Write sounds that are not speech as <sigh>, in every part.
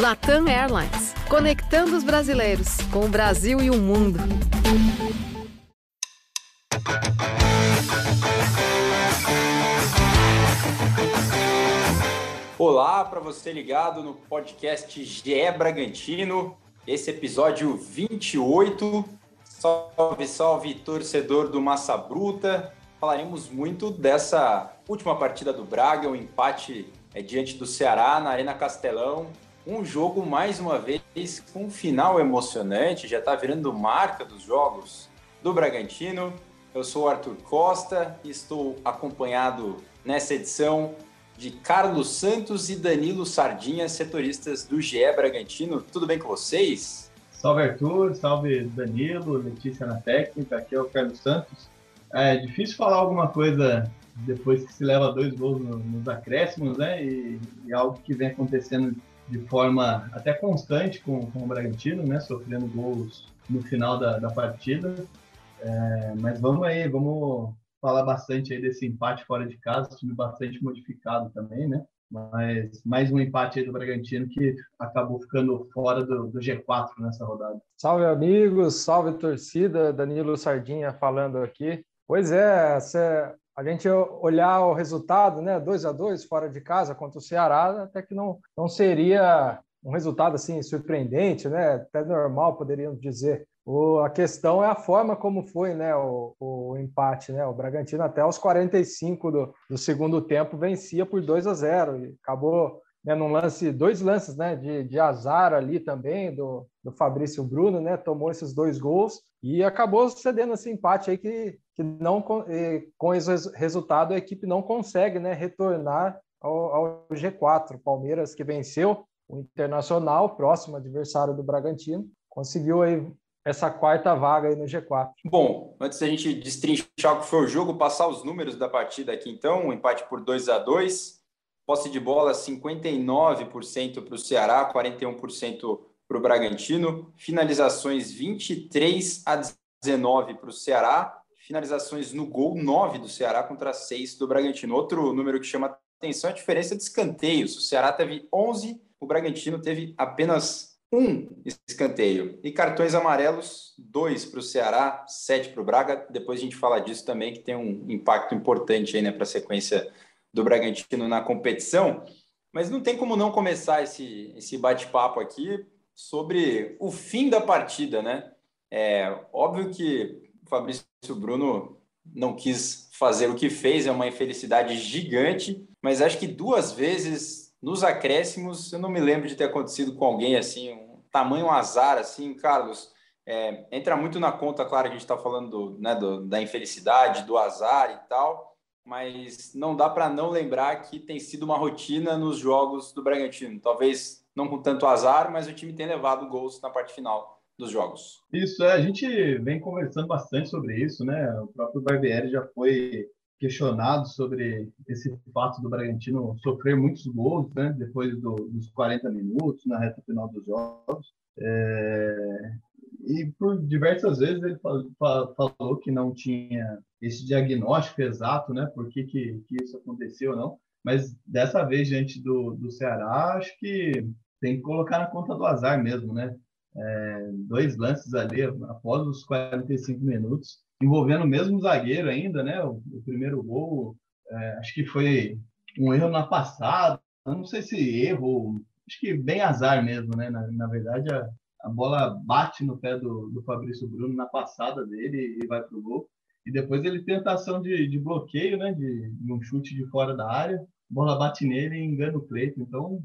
Latam Airlines, conectando os brasileiros com o Brasil e o mundo. Olá para você ligado no podcast GE Bragantino, esse episódio 28. Salve, salve, torcedor do Massa Bruta. Falaremos muito dessa última partida do Braga, o um empate é, diante do Ceará na Arena Castelão. Um jogo, mais uma vez, com um final emocionante, já está virando marca dos jogos do Bragantino. Eu sou o Arthur Costa e estou acompanhado nessa edição de Carlos Santos e Danilo Sardinha, setoristas do GE Bragantino. Tudo bem com vocês? Salve Arthur, salve Danilo, Letícia na técnica, aqui é o Carlos Santos. É difícil falar alguma coisa depois que se leva dois gols nos acréscimos, né? E, e algo que vem acontecendo de forma até constante com, com o Bragantino, né? Sofrendo gols no final da, da partida. É, mas vamos aí, vamos falar bastante aí desse empate fora de casa, time bastante modificado também, né? Mas mais um empate aí do Bragantino que acabou ficando fora do, do G4 nessa rodada. Salve amigos, salve torcida, Danilo Sardinha falando aqui. Pois é, a gente olhar o resultado, né, 2 a 2 fora de casa contra o Ceará, até que não, não seria um resultado assim surpreendente, né, até normal, poderíamos dizer. O, a questão é a forma como foi né, o, o empate. Né? O Bragantino, até os 45 do, do segundo tempo, vencia por 2 a 0 e acabou né, num lance, dois lances né, de, de azar ali também, do, do Fabrício Bruno, né, tomou esses dois gols e acabou cedendo esse empate aí que, que não, com esse resultado a equipe não consegue né, retornar ao, ao G4. O Palmeiras que venceu o Internacional, próximo adversário do Bragantino, conseguiu aí essa quarta vaga aí no G4. Bom, antes da gente destrinchar o que foi o jogo, passar os números da partida aqui então, um empate por 2 a 2 posse de bola 59% para o Ceará, 41% para o Bragantino, finalizações 23 a 19 para o Ceará, finalizações no gol 9 do Ceará contra 6 do Bragantino. Outro número que chama atenção é a diferença de escanteios. O Ceará teve 11, o Bragantino teve apenas um escanteio. E cartões amarelos, dois para o Ceará, sete para o Braga. Depois a gente fala disso também, que tem um impacto importante aí, né, para a sequência do Bragantino na competição. Mas não tem como não começar esse, esse bate-papo aqui sobre o fim da partida, né? É óbvio que o Fabrício Bruno não quis fazer o que fez, é uma infelicidade gigante, mas acho que duas vezes nos acréscimos, eu não me lembro de ter acontecido com alguém assim, um tamanho azar assim, Carlos. É, entra muito na conta, claro, que a gente está falando do, né, do, da infelicidade, do azar e tal, mas não dá para não lembrar que tem sido uma rotina nos jogos do Bragantino. Talvez não com tanto azar, mas o time tem levado gols na parte final dos jogos. Isso, é, a gente vem conversando bastante sobre isso, né? O próprio Barbieri já foi questionado sobre esse fato do Bragantino sofrer muitos gols né, depois do, dos 40 minutos, na reta final dos jogos. É, e por diversas vezes ele falou que não tinha esse diagnóstico exato, né, por que, que, que isso aconteceu ou não. Mas dessa vez, diante do, do Ceará, acho que tem que colocar na conta do azar mesmo, né? É, dois lances ali após os 45 minutos envolvendo o mesmo zagueiro ainda, né? O, o primeiro gol, é, acho que foi um erro na passada, não sei se erro, acho que bem azar mesmo, né? Na, na verdade, a, a bola bate no pé do, do Fabrício Bruno na passada dele e vai pro gol. E depois ele tenta ação de, de bloqueio, né? De, de, um chute de fora da área, bola bate nele e engana o Cleiton. Então,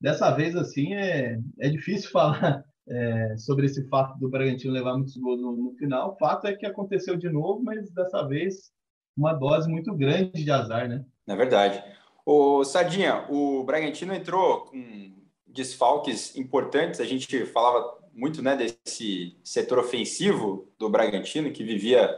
dessa vez, assim, é, é difícil <laughs> falar é, sobre esse fato do Bragantino levar muitos gols no, no, final. O fato é que aconteceu de novo, mas dessa vez uma dose muito grande de azar, né? Na é verdade. O Sadinha, o Bragantino entrou com desfalques importantes. A gente falava muito, né, desse setor ofensivo do Bragantino que vivia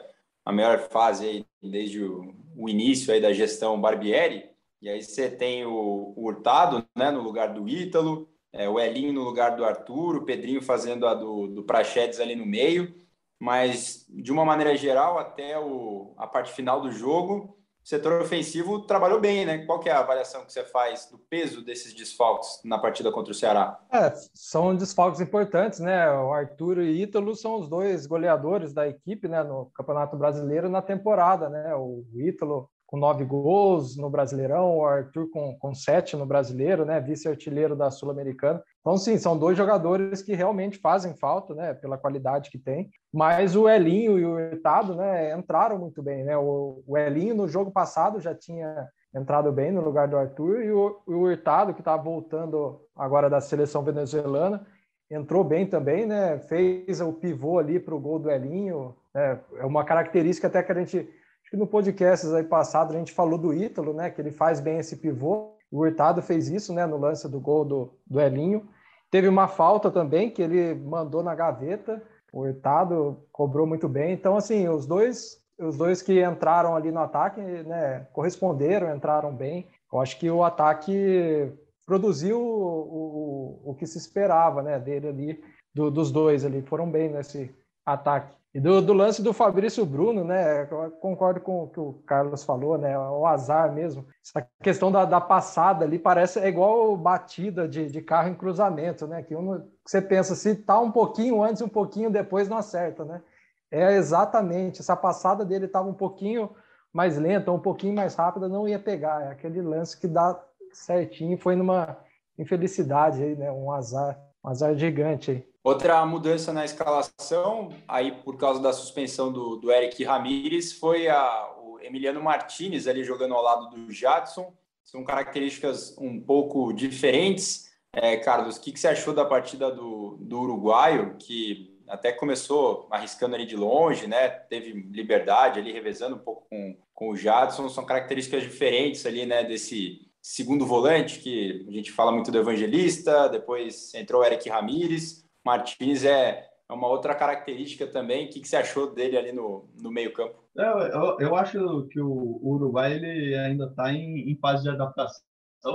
a melhor fase aí desde o, o início aí da gestão Barbieri. E aí você tem o, o Hurtado, né, no lugar do Ítalo é, o Elinho no lugar do Arthur, o Pedrinho fazendo a do, do Prachedes ali no meio, mas de uma maneira geral, até o, a parte final do jogo, setor ofensivo trabalhou bem, né? Qual que é a avaliação que você faz do peso desses desfalques na partida contra o Ceará? É, são desfalques importantes, né? O Arthur e Ítalo são os dois goleadores da equipe, né, no Campeonato Brasileiro na temporada, né? O Ítalo com nove gols no Brasileirão, o Arthur com, com sete no Brasileiro, né? Vice-artilheiro da Sul-Americana. Então, sim, são dois jogadores que realmente fazem falta, né? Pela qualidade que tem. Mas o Elinho e o Hurtado, né? Entraram muito bem, né? O, o Elinho no jogo passado já tinha entrado bem no lugar do Arthur e o, o Hurtado, que está voltando agora da seleção venezuelana, entrou bem também, né? Fez o pivô ali para o gol do Elinho. Né? É uma característica até que a gente Acho que no podcast aí passado a gente falou do Ítalo, né? Que ele faz bem esse pivô. O Hurtado fez isso, né? No lance do gol do, do Elinho. Teve uma falta também que ele mandou na gaveta. O Hurtado cobrou muito bem. Então, assim, os dois, os dois que entraram ali no ataque, né? Corresponderam, entraram bem. Eu acho que o ataque produziu o, o, o que se esperava, né? Dele ali, do, dos dois ali. Foram bem nesse ataque. E do, do, lance do Fabrício Bruno, né? Concordo com o que o Carlos falou, né? O azar mesmo. Essa questão da, da passada ali parece é igual batida de, de carro em cruzamento, né? Que um, você pensa, se tá um pouquinho antes, um pouquinho depois, não acerta, né? É exatamente. Essa passada dele estava um pouquinho mais lenta, um pouquinho mais rápida, não ia pegar. É aquele lance que dá certinho. Foi numa infelicidade aí, né? Um azar, um azar gigante aí. Outra mudança na escalação, aí por causa da suspensão do, do Eric Ramírez, foi a, o Emiliano Martinez ali jogando ao lado do Jadson. São características um pouco diferentes. É, Carlos, o que, que você achou da partida do, do uruguaio, que até começou arriscando ali de longe, né? Teve liberdade ali, revezando um pouco com, com o Jadson. São características diferentes ali, né? Desse segundo volante, que a gente fala muito do Evangelista, depois entrou o Eric Ramírez. Martins é, é uma outra característica também. O que, você achou dele ali no, no meio-campo? Eu, eu, eu, acho que o Uruguai ele ainda está em, em, fase de adaptação,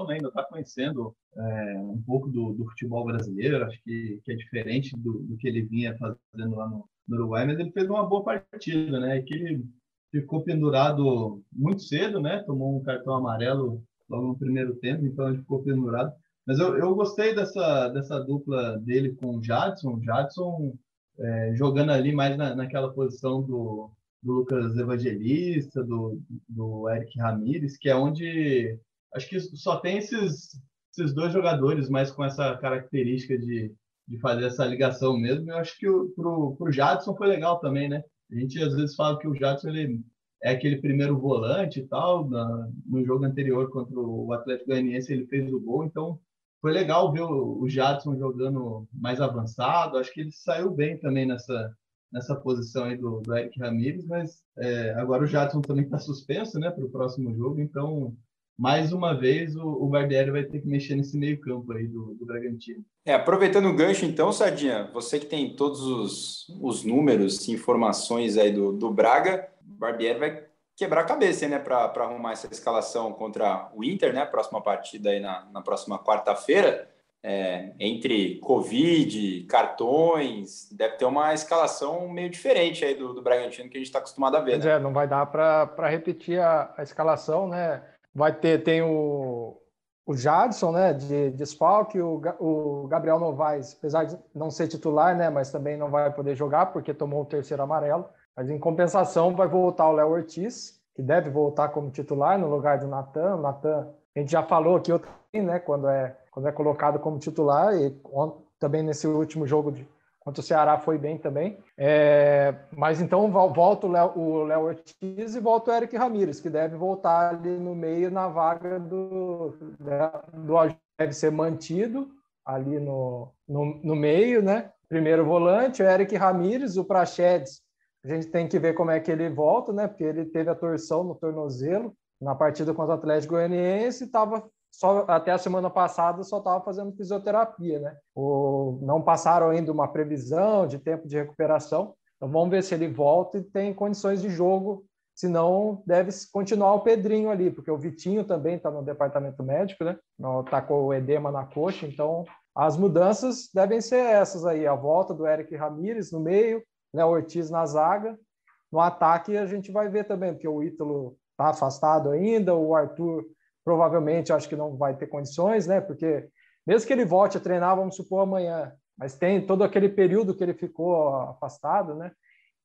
né? ainda está conhecendo é, um pouco do, do, futebol brasileiro. Acho que, que é diferente do, do, que ele vinha fazendo lá no, no, Uruguai, mas ele fez uma boa partida, né? Que ele ficou pendurado muito cedo, né? Tomou um cartão amarelo logo no primeiro tempo, então ele ficou pendurado. Mas eu, eu gostei dessa, dessa dupla dele com o Jadson. O Jadson é, jogando ali mais na, naquela posição do, do Lucas Evangelista, do, do Eric Ramírez, que é onde acho que só tem esses, esses dois jogadores mais com essa característica de, de fazer essa ligação mesmo. Eu acho que o Jadson foi legal também, né? A gente às vezes fala que o Jadson ele é aquele primeiro volante e tal. Na, no jogo anterior contra o Atlético Goianiense ele fez o gol, então foi legal ver o, Jadson jogando mais avançado. Acho que ele saiu bem também nessa, nessa posição aí do, do Eric Ramírez, mas é, agora o Jadson também está suspenso né, para o próximo jogo, então mais uma vez o, o Barbieri vai ter que mexer nesse meio campo aí do, do Bragantino. É, aproveitando o gancho então, Sardinha, você que tem todos os, os números, informações aí do, do Braga, o Barbieri vai quebrar a cabeça, né, para arrumar essa escalação contra o Inter, né, próxima partida aí na, na próxima quarta-feira, é, entre Covid, cartões, deve ter uma escalação meio diferente aí do, do Bragantino que a gente está acostumado a ver. Né? É, não vai dar para repetir a, a, escalação, né? Vai ter, tem o, o Jadson, né, de desfalque, o, o Gabriel Novaes, apesar de não ser titular, né, mas também não vai poder jogar porque tomou o terceiro amarelo. Mas em compensação vai voltar o Léo Ortiz, que deve voltar como titular no lugar do Natan. O Natan, a gente já falou aqui outro né, quando é quando é colocado como titular e também nesse último jogo de contra o Ceará foi bem também. É, mas então volta o Léo Ortiz e volta o Eric Ramírez, que deve voltar ali no meio na vaga do, do deve ser mantido ali no, no, no meio, né? Primeiro volante, o Eric Ramírez, o Prachedes a gente tem que ver como é que ele volta, né? Porque ele teve a torção no tornozelo na partida contra o Atlético Goianiense, estava só até a semana passada só estava fazendo fisioterapia, né? Não passaram ainda uma previsão de tempo de recuperação. Então vamos ver se ele volta e tem condições de jogo. Senão deve continuar o Pedrinho ali, porque o Vitinho também está no departamento médico, né? Está com o edema na coxa, então as mudanças devem ser essas aí: a volta do Eric Ramírez no meio, né, Ortiz na zaga. No ataque a gente vai ver também, porque o Ítalo está afastado ainda, o Arthur provavelmente acho que não vai ter condições, né? Porque mesmo que ele volte a treinar, vamos supor amanhã, mas tem todo aquele período que ele ficou afastado, né?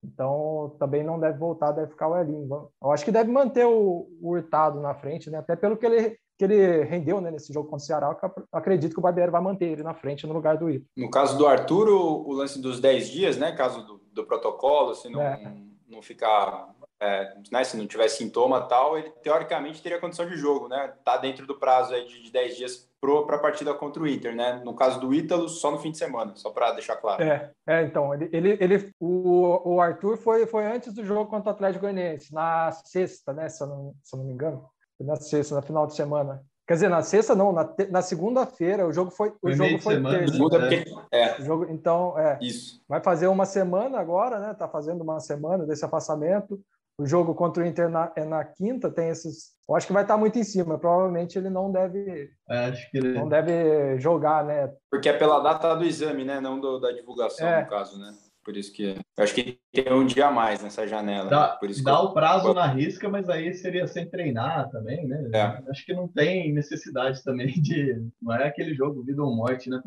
Então também não deve voltar, deve ficar o Elinho. Eu acho que deve manter o, o Hurtado na frente, né? Até pelo que ele que ele rendeu né, nesse jogo contra o Ceará, eu acredito que o Barbieri vai manter ele na frente no lugar do Ito. No caso do Arthur, o, o lance dos 10 dias, né? Caso do, do protocolo, se não, é. não ficar é, né, se não tiver sintoma tal, ele teoricamente teria condição de jogo, né? Tá dentro do prazo aí de, de 10 dias para a partida contra o Inter, né? No caso do Ítalo, só no fim de semana, só para deixar claro. É, é, então, ele, ele, ele o, o Arthur foi, foi antes do jogo contra o Atlético Goianiense, na sexta, né? Se eu não, se eu não me engano, na sexta, na final de semana. Quer dizer, na sexta não, na, na segunda-feira o jogo foi o jogo foi semana, terça. Né? Porque, é. O jogo, então, é. Isso. Vai fazer uma semana agora, né? Tá fazendo uma semana desse afastamento. O jogo contra o Inter na, é na quinta, tem esses. Eu acho que vai estar muito em cima. Provavelmente ele não deve. É, acho que ele... Não deve jogar, né? Porque é pela data do exame, né? Não do, da divulgação, é. no caso, né? Por isso que. Eu acho que tem um dia a mais nessa janela. Dá, né? Por isso dá eu... o prazo na risca, mas aí seria sem treinar também, né? É. Acho que não tem necessidade também de. Não é aquele jogo vida ou morte, né?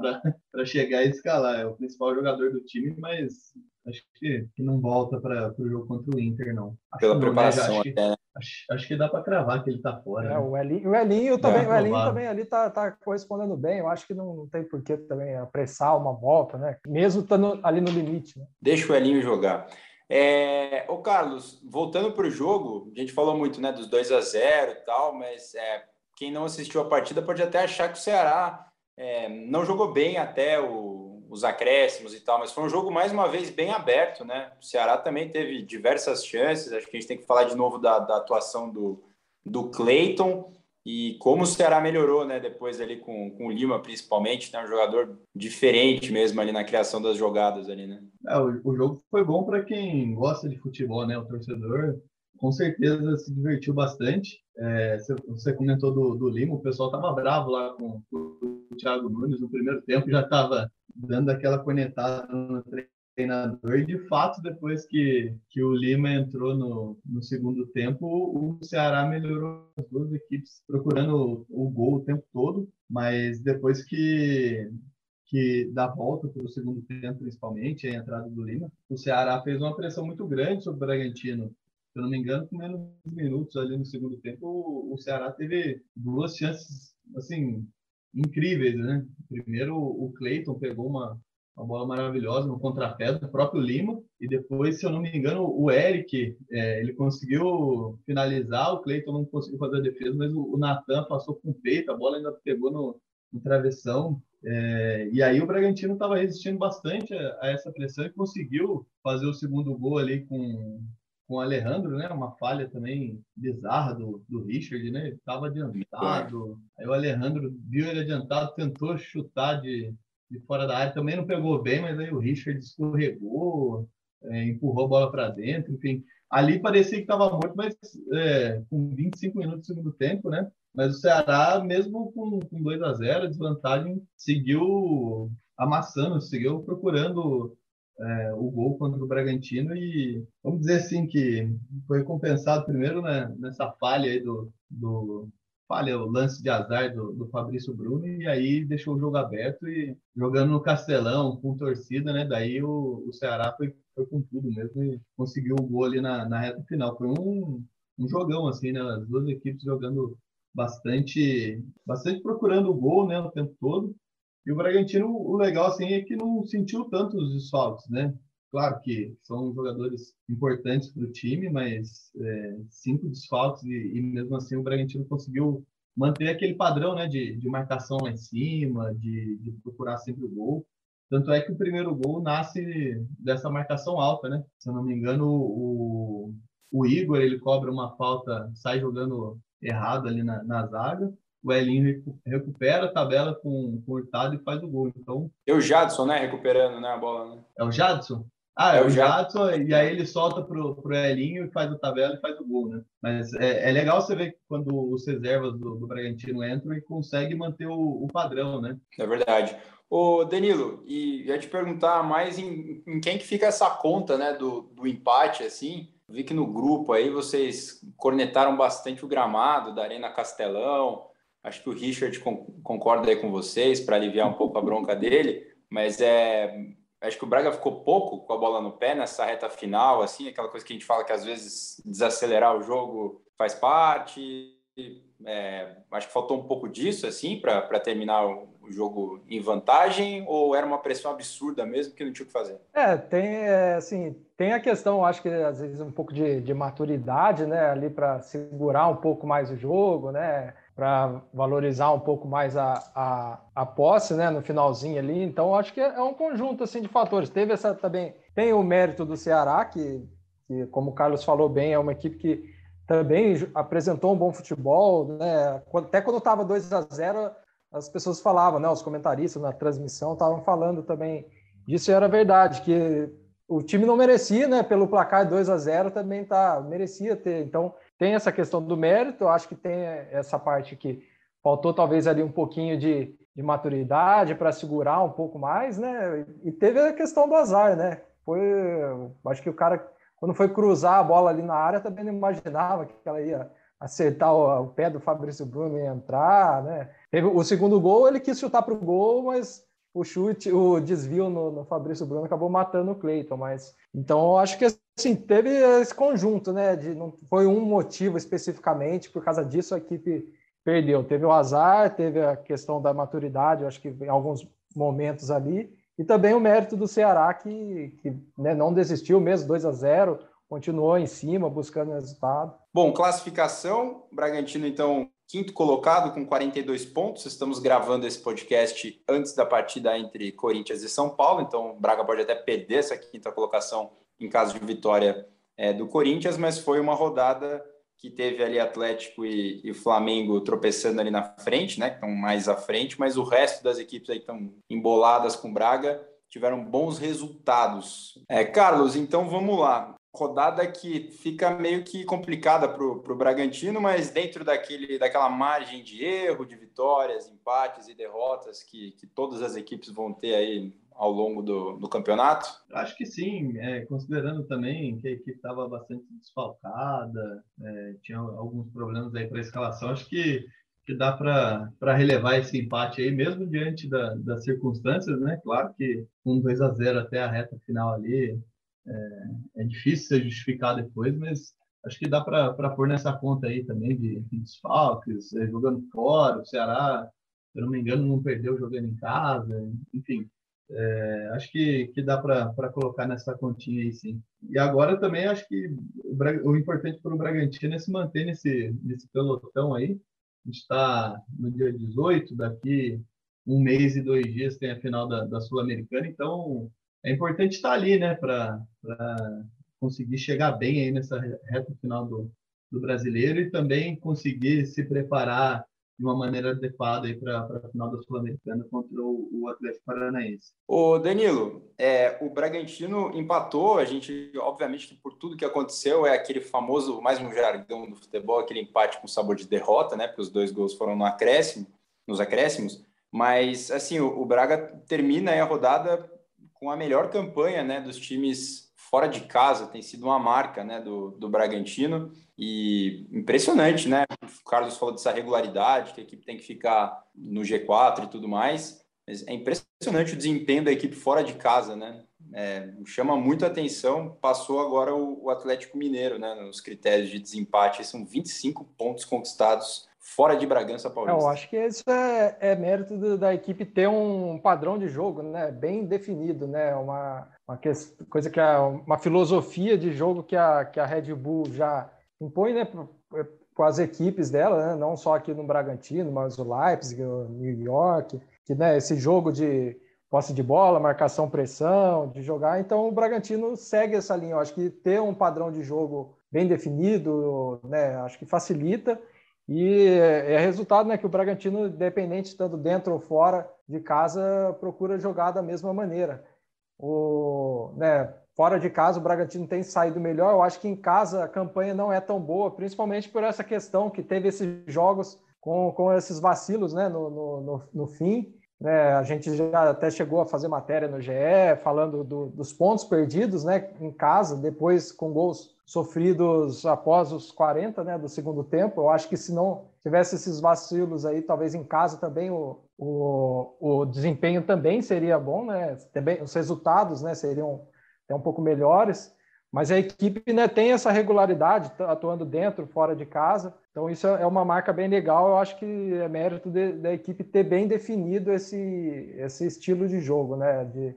Para chegar e escalar. É o principal jogador do time, mas acho que, que não volta para o jogo contra o Inter, não. Acho Pela não, preparação acho, até. Né? Acho, acho, que dá para cravar que ele está fora. É, né? o Elinho, o Elinho também, é, o Elinho também ali está tá correspondendo bem. Eu acho que não, não tem por que também apressar uma volta, né? Mesmo estando ali no limite. Né? Deixa o Elinho jogar. É, ô Carlos, voltando para o jogo, a gente falou muito né, dos 2 a 0 e tal, mas é, quem não assistiu a partida pode até achar que o Ceará é, não jogou bem até o, os acréscimos e tal, mas foi um jogo mais uma vez bem aberto, né? O Ceará também teve diversas chances. Acho que a gente tem que falar de novo da, da atuação do, do Cleiton e como o Ceará melhorou, né? Depois ali com, com o Lima, principalmente, né? Um jogador diferente mesmo ali na criação das jogadas ali, né? É, o, o jogo foi bom para quem gosta de futebol, né? O torcedor com certeza se divertiu bastante. É, você comentou do, do Lima, o pessoal estava bravo lá com, o Thiago Nunes no primeiro tempo, já estava dando aquela conectada no treinador. E de fato, depois que, que o Lima entrou no, no segundo tempo, o Ceará melhorou as duas equipes procurando o, o gol o tempo todo, mas depois que que dá volta para o segundo tempo, principalmente, a entrada do Lima. O Ceará fez uma pressão muito grande sobre o Bragantino se eu não me engano, com menos minutos ali no segundo tempo, o, Ceará teve duas chances, assim, incríveis, né? Primeiro, o Cleiton pegou uma, uma bola maravilhosa no contrapé do próprio Lima, e depois, se eu não me engano, o Eric, é, ele conseguiu finalizar, o Cleiton não conseguiu fazer a defesa, mas o, o Natan passou com o peito, a bola ainda pegou no, no travessão, é, e aí o Bragantino estava resistindo bastante a, a, essa pressão e conseguiu fazer o segundo gol ali com, com o Alejandro, né? Uma falha também bizarra do, do Richard, né? Ele estava adiantado. Aí o Alejandro viu ele adiantado, tentou chutar de, de fora da área, também não pegou bem, mas aí o Richard escorregou, é, empurrou a bola para dentro, enfim. Ali parecia que estava morto, mas é, com 25 minutos do segundo tempo, né? Mas o Ceará, mesmo com, com 2 a 0 desvantagem, seguiu amassando, seguiu procurando é, o gol contra o Bragantino e vamos dizer assim que foi compensado primeiro né, nessa falha aí do, do falha o lance de azar do, do Fabrício Bruno e aí deixou o jogo aberto e jogando no Castelão com torcida, né? Daí o, o Ceará foi, foi com tudo mesmo e conseguiu o gol ali na, na reta final. Foi um, um jogão assim, né? As duas equipes jogando bastante, bastante procurando o gol, né? O tempo todo e o Bragantino, o legal assim é que não sentiu tanto os desfalques, né? Claro que são jogadores importantes para o time, mas é, cinco desfalques e, e, mesmo assim o Bragantino conseguiu manter aquele padrão, né, de, de marcação lá em cima, de, de procurar sempre o gol. Tanto é que o primeiro gol nasce dessa marcação alta, né? Se eu não me engano, o, o Igor ele cobra uma falta, sai jogando errado ali na, na zaga o Elinho recupera a tabela com, com o Hurtado e faz o gol. Então, é o Jadson, né? Recuperando né, a bola. Né? É o Jadson? Ah, é, é o Jadson, Jadson, e aí ele solta pro, pro Elinho e faz a tabela e faz o gol, né? Mas é, é legal você ver quando os reservas do, do Bragantino entram e conseguem manter o, o padrão, né? É verdade. Ô, Danilo, e ia te perguntar mais em, em, quem que fica essa conta, né, do, do empate, assim, vi que no grupo aí vocês cornetaram bastante o gramado da Arena Castelão. Acho que o Richard concorda aí com vocês para aliviar um pouco a bronca dele, mas é acho que o Braga ficou pouco com a bola no pé nessa reta final, assim, aquela coisa que a gente fala que às vezes desacelerar o jogo faz parte. É, acho que faltou um pouco disso, assim, para terminar o, jogo em vantagem, ou era uma pressão absurda mesmo que não tinha o que fazer? É, tem, é, assim, tem a questão, acho que às vezes um pouco de, de maturidade, né, ali para segurar um pouco mais o jogo, né, para valorizar um pouco mais a, a, a posse, né, no finalzinho ali. Então, acho que é um conjunto assim de fatores. Teve essa também, tem o mérito do Ceará, que, que como o Carlos falou bem, é uma equipe que também apresentou um bom futebol, né? Até quando estava 2 a 0 as pessoas falavam, né? Os comentaristas na transmissão estavam falando também disso e era verdade que o time não merecia, né? Pelo placar 2 a 0 também tá merecia ter. Então tem essa questão do mérito, acho que tem essa parte que faltou talvez ali um pouquinho de, de maturidade para segurar um pouco mais, né? E teve a questão do azar, né? Foi, acho que o cara quando foi cruzar a bola ali na área também não imaginava que ela ia acertar o, o pé do Fabrício Bruno e entrar, né? Teve o segundo gol, ele quis chutar para o gol, mas o chute, o desvio no, no Fabrício Bruno acabou matando o Cleiton, mas então eu acho que assim teve esse conjunto, né? De não foi um motivo especificamente por causa disso a equipe perdeu. Teve o azar, teve a questão da maturidade, eu acho que em alguns momentos ali e também o mérito do Ceará que, que né, não desistiu mesmo 2 a 0 continuou em cima buscando resultado. Bom, classificação, Bragantino então quinto colocado com 42 pontos. Estamos gravando esse podcast antes da partida entre Corinthians e São Paulo, então o Braga pode até perder essa quinta colocação em caso de vitória é, do Corinthians, mas foi uma rodada que teve ali Atlético e, e, Flamengo tropeçando ali na frente, né? Que estão mais à frente, mas o resto das equipes aí estão emboladas com Braga, tiveram bons resultados. É, Carlos, então vamos lá rodada que fica meio que complicada para o Bragantino, mas dentro daquele, daquela margem de erro, de vitórias, empates e derrotas que, que todas as equipes vão ter aí ao longo do, do campeonato? Acho que sim, é, considerando também que a equipe estava bastante desfalcada, é, tinha alguns problemas aí para a escalação, acho que, que dá para relevar esse empate aí, mesmo diante da, das circunstâncias, né? Claro que um 2 a 0 até a reta final ali, é, é difícil ser justificado depois, mas acho que dá para pôr nessa conta aí também de, de desfalques, é, jogando fora, o Ceará, se eu não me engano, não perdeu jogando em casa, enfim. É, acho que, que dá para colocar nessa continha aí, sim. E agora também acho que o, o importante para o Bragantino é se manter nesse, nesse pelotão aí. A gente está no dia 18, daqui um mês e dois dias tem a final da, da Sul-Americana, então é importante estar ali, né, para conseguir chegar bem aí nessa reta final do, do brasileiro e também conseguir se preparar de uma maneira adequada para a final da Sul-Americana contra o, o, Atlético Paranaense. O Danilo, é, o Bragantino empatou, a gente, obviamente, que por tudo que aconteceu, é aquele famoso, mais um jargão do futebol, aquele empate com sabor de derrota, né? Porque os dois gols foram no acréscimo, nos acréscimos. Mas, assim, o, o Braga termina a rodada com a melhor campanha né, dos times fora de casa, tem sido uma marca né, do, do Bragantino e impressionante, né? O Carlos falou dessa regularidade, que a equipe tem que ficar no G4 e tudo mais, mas é impressionante o desempenho da equipe fora de casa, né? É, chama muito atenção, passou agora o, o Atlético Mineiro, né, nos critérios de desempate, são 25 pontos conquistados fora de Bragança Paulista. Eu acho que isso é, é mérito do, da equipe ter um padrão de jogo né, bem definido, né, uma, uma que, coisa que é uma filosofia de jogo que a, que a Red Bull já impõe né, com as equipes dela, né, não só aqui no Bragantino, mas o Leipzig, o New York, que né, esse jogo de posse de bola, marcação, pressão, de jogar. Então o Bragantino segue essa linha. Eu acho que ter um padrão de jogo bem definido, né, acho que facilita e é resultado né, que o Bragantino, independente estando dentro ou fora de casa, procura jogar da mesma maneira. O, né, fora de casa, o Bragantino tem saído melhor. Eu acho que em casa a campanha não é tão boa, principalmente por essa questão que teve esses jogos com, com esses vacilos né, no, no, no, no fim. Né? A gente já até chegou a fazer matéria no GE falando do, dos pontos perdidos né, em casa, depois com gols sofridos após os 40 né, do segundo tempo. Eu acho que se não tivesse esses vacilos aí, talvez em casa também o, o, o desempenho também seria bom, né? Também, os resultados né, seriam até um pouco melhores. Mas a equipe né, tem essa regularidade, atuando dentro, fora de casa. Então, isso é uma marca bem legal. Eu acho que é mérito de, da equipe ter bem definido esse, esse estilo de jogo, né? De,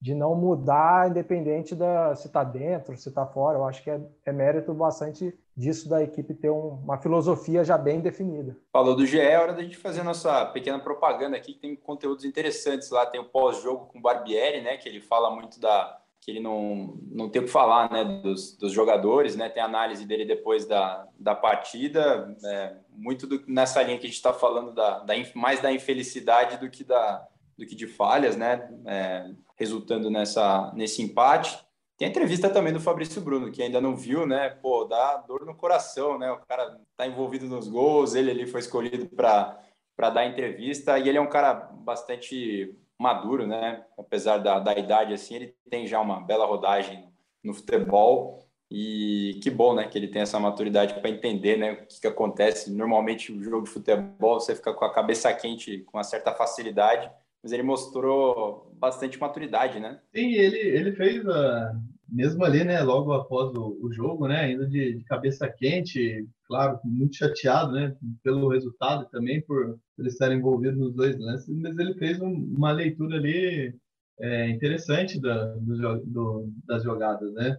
de não mudar, independente da se está dentro, se está fora. Eu acho que é, é, mérito bastante disso da equipe ter um, uma filosofia já bem definida. Falou do GE, é hora da gente fazer nossa pequena propaganda aqui, que tem conteúdos interessantes lá. Tem o pós-jogo com o Barbieri, né? Que ele fala muito da que ele não, não tem o que falar né, dos, dos jogadores, né, tem análise dele depois da, da partida, é, muito do, nessa linha que a gente está falando, da, da, mais da infelicidade do que, da, do que de falhas, né, é, resultando nessa, nesse empate. Tem a entrevista também do Fabrício Bruno, que ainda não viu, né? Pô, dá dor no coração, né? O cara tá envolvido nos gols, ele ali foi escolhido para dar entrevista e ele é um cara bastante maduro, né? Apesar da, da idade, assim, ele tem já uma bela rodagem no futebol e que bom, né? Que ele tem essa maturidade para entender, né? O que, que acontece. Normalmente, o jogo de futebol você fica com a cabeça quente com uma certa facilidade, mas ele mostrou bastante maturidade, né? Sim, ele, ele fez a, mesmo ali, né, logo após o, o jogo, né, ainda de, de, cabeça quente, claro, muito chateado, né, pelo resultado também por, por estar envolvido nos dois lances, mas ele fez um, uma leitura ali é, interessante da, do, do, das jogadas, né.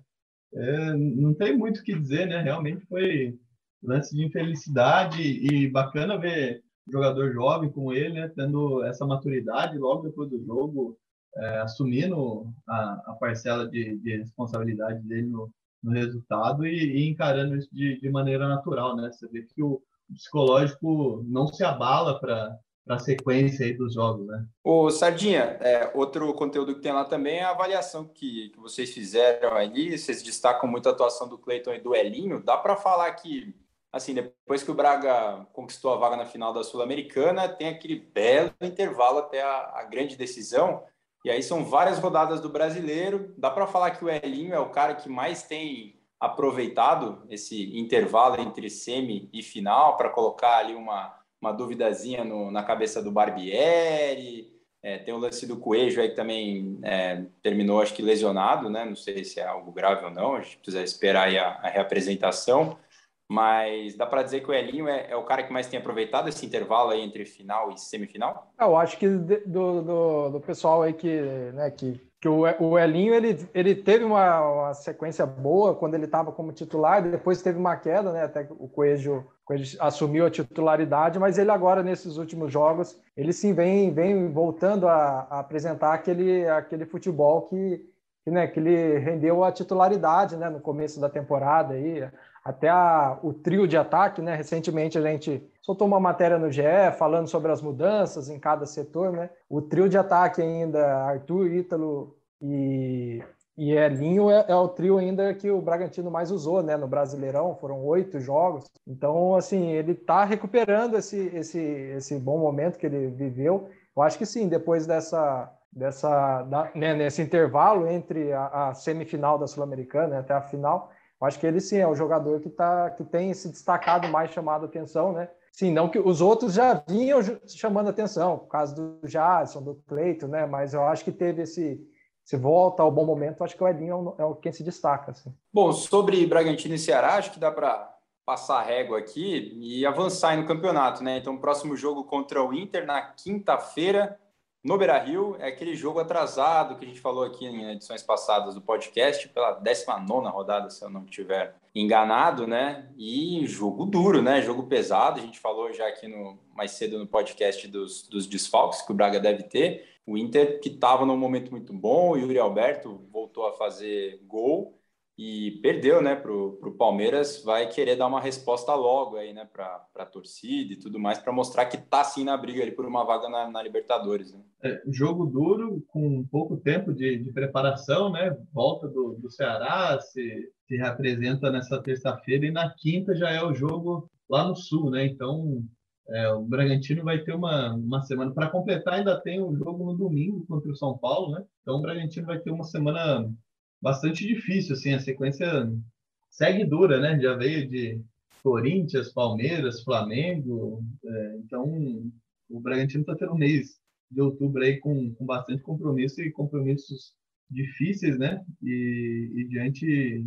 É, não tem muito o que dizer, né, realmente foi lance de infelicidade e bacana ver jogador jovem como ele, né, tendo essa maturidade logo depois do jogo, é, assumindo a, a parcela de, de, responsabilidade dele no, no resultado e, e, encarando isso de, de, maneira natural, né? Você vê que o psicológico não se abala para a sequência dos jogos, né? O Sardinha, é, outro conteúdo que tem lá também é a avaliação que, que vocês fizeram ali. Vocês destacam muito a atuação do Cleiton e do Elinho. Dá para falar que, assim, depois que o Braga conquistou a vaga na final da Sul-Americana, tem aquele belo intervalo até a, a grande decisão. E aí são várias rodadas do brasileiro. Dá para falar que o Elinho é o cara que mais tem aproveitado esse intervalo entre semi e final para colocar ali uma, uma duvidazinha no, na cabeça do Barbieri. É, tem o lance do Coelho aí que também é, terminou, acho que lesionado, né? Não sei se é algo grave ou não, a gente precisa esperar a, a reapresentação mas dá para dizer que o Elinho é, é, o cara que mais tem aproveitado esse intervalo aí entre final e semifinal? É, eu acho que do, do, do pessoal aí que, né, que, que o, Elinho ele, ele teve uma, uma sequência boa quando ele estava como titular, depois teve uma queda, né, até o Coelho, assumiu a titularidade, mas ele agora nesses últimos jogos ele sim vem, vem voltando a, a apresentar aquele, aquele futebol que, né, que ele rendeu a titularidade né, no começo da temporada aí até a, o trio de ataque, né? Recentemente a gente soltou uma matéria no GE falando sobre as mudanças em cada setor, né? O trio de ataque ainda, Arthur, Ítalo e, e Elinho, é, é, o trio ainda que o Bragantino mais usou, né? No Brasileirão, foram oito jogos. Então, assim, ele está recuperando esse, esse, esse bom momento que ele viveu. Eu acho que sim, depois dessa, dessa da, né, nesse intervalo entre a, a semifinal da Sul-Americana né, até a final, eu acho que ele sim é o jogador que, tá, que tem se destacado mais, chamado atenção, né? Sim, não que os outros já vinham chamando atenção, por causa do Jadson, do Cleito, né? Mas eu acho que teve esse, se volta ao bom momento, acho que o Edinho é, o, é quem se destaca. Assim. Bom, sobre Bragantino e Ceará, acho que dá para passar a régua aqui e avançar no campeonato, né? Então, próximo jogo contra o Inter na quinta-feira, no Beira Rio, é aquele jogo atrasado que a gente falou aqui em edições passadas do podcast, pela 19 rodada, se eu não estiver enganado, né? E jogo duro, né? Jogo pesado. A gente falou já aqui no mais cedo no podcast dos, dos desfalques que o Braga deve ter. O Inter, que estava num momento muito bom, o Yuri Alberto voltou a fazer gol e perdeu, né, para o Palmeiras, vai querer dar uma resposta logo aí, né, para a torcida e tudo mais, para mostrar que tá sim na briga ali por uma vaga na, na Libertadores. Né? É, jogo duro, com pouco tempo de, de preparação, né, volta do, do Ceará, se, se representa nessa terça-feira e na quinta já é o jogo lá no Sul, né, então É, o Bragantino vai ter uma, uma semana para completar, ainda tem um jogo no domingo contra o São Paulo, né? Então o Bragantino vai ter uma semana bastante difícil, assim, a sequência segue dura, né? Já veio de Corinthians, Palmeiras, Flamengo, é, então o Bragantino está tendo um mês de outubro aí com, com bastante compromisso e compromissos difíceis, né? E, e diante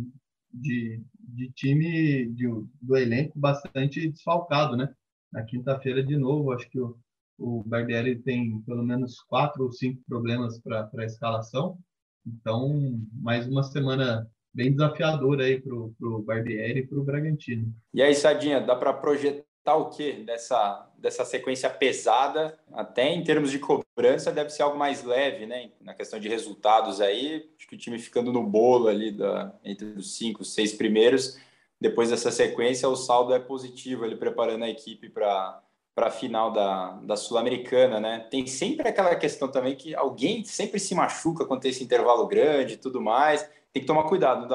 de, de time de, do elenco bastante desfalcado, né? Na quinta-feira, de novo, acho que o, o Barbieri tem pelo menos quatro ou cinco problemas para a escalação. Então, mais uma semana bem desafiadora aí para o Barbieri e para o Bragantino. E aí, Sadinha, dá para projetar o que dessa, dessa sequência pesada? Até em termos de cobrança, deve ser algo mais leve, né? Na questão de resultados aí, acho que o time ficando no bolo ali da, entre os cinco, seis primeiros depois dessa sequência, o saldo é positivo, ele preparando a equipe para para a final da, da Sul-Americana, né? Tem sempre aquela questão também que alguém sempre se machuca quando tem esse intervalo grande e tudo mais. Tem que tomar cuidado, não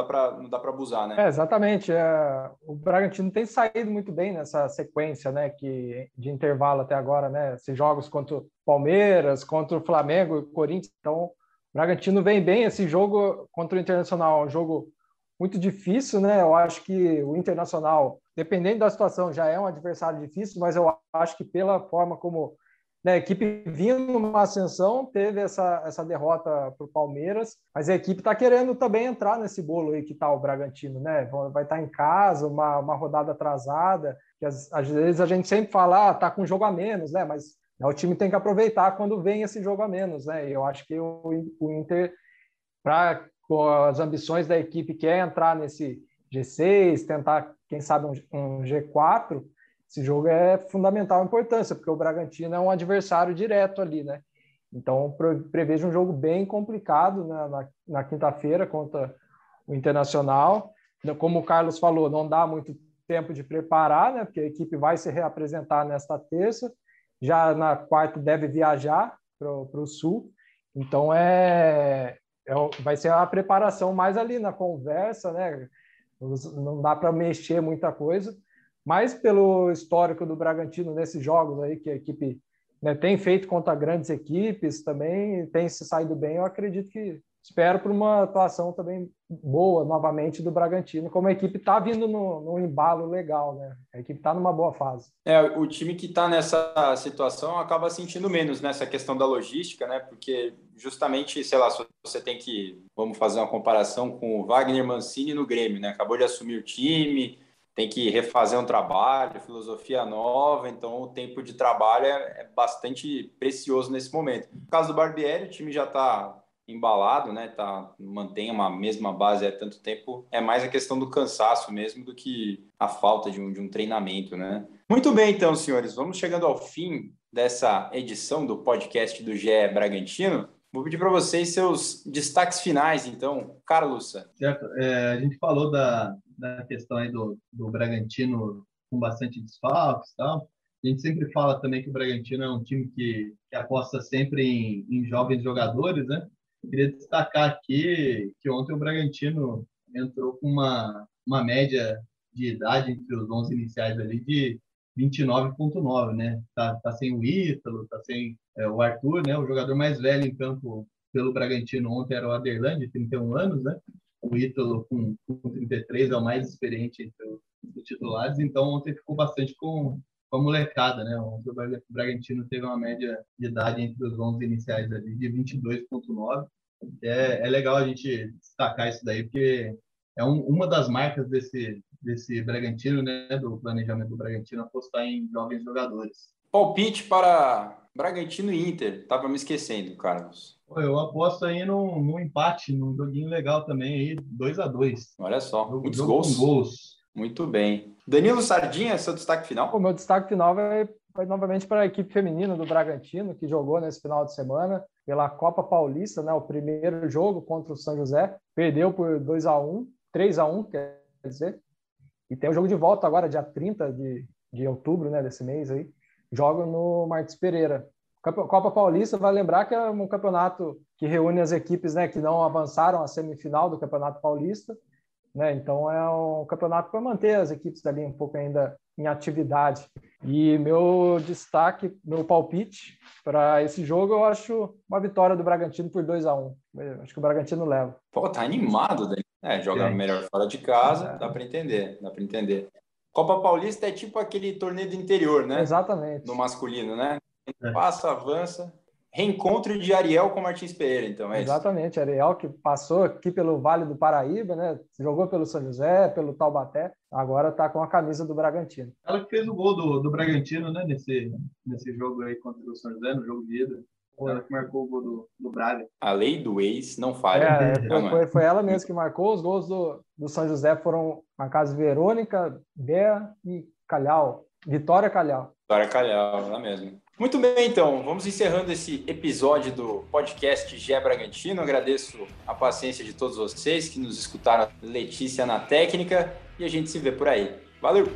dá para abusar, né? É, exatamente. É, o Bragantino tem saído muito bem nessa sequência, né? Que de intervalo até agora, né? Esses jogos contra o Palmeiras, contra o Flamengo, e Corinthians. Então, o Bragantino vem bem. Esse jogo contra o Internacional, um jogo muito difícil, né? Eu acho que o Internacional, dependendo da situação, já é um adversário difícil, mas eu acho que pela forma como né, a equipe vindo numa ascensão, teve essa, essa derrota para o Palmeiras, mas a equipe está querendo também entrar nesse bolo aí que está o Bragantino, né? Vai estar tá em casa, uma, uma rodada atrasada, que às, às vezes a gente sempre fala, ah, tá com jogo a menos, né? Mas né, o time tem que aproveitar quando vem esse jogo a menos, né? E eu acho que o, o Inter, para as ambições da equipe que é entrar nesse G6, tentar, quem sabe, um, um G4, esse jogo é fundamental importância, porque o Bragantino é um adversário direto ali, né? Então, prevejo um jogo bem complicado né, na, na quinta-feira contra o Internacional. Como o Carlos falou, não dá muito tempo de preparar, né? Porque a equipe vai se reapresentar nesta terça. Já na quarta deve viajar para o Sul. Então, é, é, vai ser a preparação mais ali na conversa, né? Não dá para mexer muita coisa, mas pelo histórico do Bragantino nesses jogos aí que a equipe né, tem feito contra grandes equipes também, tem se saído bem, eu acredito que espero por uma atuação também boa novamente do Bragantino, como a equipe está vindo no, no, embalo legal, né? A equipe está numa boa fase. É, o time que está nessa situação acaba sentindo menos nessa questão da logística, né? Porque justamente, sei lá, você tem que, vamos fazer uma comparação com o Wagner Mancini no Grêmio, né? Acabou de assumir o time, tem que refazer um trabalho, filosofia nova, então o tempo de trabalho é, é bastante precioso nesse momento. No caso do Barbieri, o time já está embalado, né? Tá, mantém uma mesma base há tanto tempo. É mais a questão do cansaço mesmo do que a falta de um, de um treinamento, né? Muito bem, então, senhores, vamos chegando ao fim dessa edição do podcast do GE Bragantino. Vou pedir para vocês seus destaques finais, então. Carlos. Certo. É, a gente falou da, da questão aí do, do Bragantino com bastante desfalques e tal. A gente sempre fala também que o Bragantino é um time que, que aposta sempre em, em jovens jogadores, né? Queria destacar aqui que ontem o Bragantino entrou com uma, uma média de idade entre os 11 iniciais ali de 29,9, né? Tá, tá sem o Ítalo, tá sem é, o Arthur, né? O jogador mais velho em campo pelo Bragantino ontem era o Aderlan, de 31 anos, né? O Ítalo com, com 33 é o mais experiente entre os titulares, então ontem ficou bastante com, com a molecada, né? Ontem o Bragantino teve uma média de idade entre os 11 iniciais ali de 22,9 é, é legal a gente destacar isso daí, porque é um, uma das marcas desse, desse Bragantino, né, do planejamento do Bragantino, apostar em jovens jogadores. Palpite para Bragantino e Inter. Estava me esquecendo, Carlos. Eu aposto aí no, no empate, num joguinho legal também aí, 2 a 2 Olha só, muitos gols. gols. Muito bem. Danilo Sardinha, seu destaque final? O meu destaque final vai, vai novamente para a equipe feminina do Bragantino, que jogou nesse final de semana pela Copa Paulista, né, o primeiro jogo contra o São José, perdeu por 2 a 1 3 a 1 quer dizer, e tem o jogo de volta agora, dia 30 de, de outubro né, desse mês aí, joga no Martins Pereira. Copa Paulista, vai lembrar que é um campeonato que reúne as equipes né, que não avançaram à semifinal do Campeonato Paulista, né? Então é um campeonato para manter as equipes ali um pouco ainda em atividade. E meu destaque, meu palpite para esse jogo, eu acho uma vitória do Bragantino por 2 a 1 Acho que o Bragantino leva. Pô, tá animado, daí. É, joga melhor fora de casa, é. dá para entender, dá para entender. Copa Paulista é tipo aquele torneio do interior, né? Exatamente. No masculino, né? É. Passa, avança. Reencontro de Ariel com Martins Pereira, então, é Exatamente, isso? Ariel que passou aqui pelo Vale do Paraíba, né? Jogou pelo São José, pelo Taubaté, agora está com a camisa do Bragantino. Ela que fez o gol do, do Bragantino, né? Nesse, nesse jogo aí contra o São José, no jogo de ida. Ela que marcou o gol do, do Braga. A lei do ex não falha. É, foi, foi, foi, ela mesma que marcou. Os gols do, do São José foram marcados Verônica, Bea e Calhau. Vitória Calhau. Vitória Calhau, ela mesma. Muito bem, então, vamos encerrando esse episódio do podcast Gé Bragantino. Agradeço a paciência de todos vocês que nos escutaram, Letícia na técnica, e a gente se vê por aí. Valeu!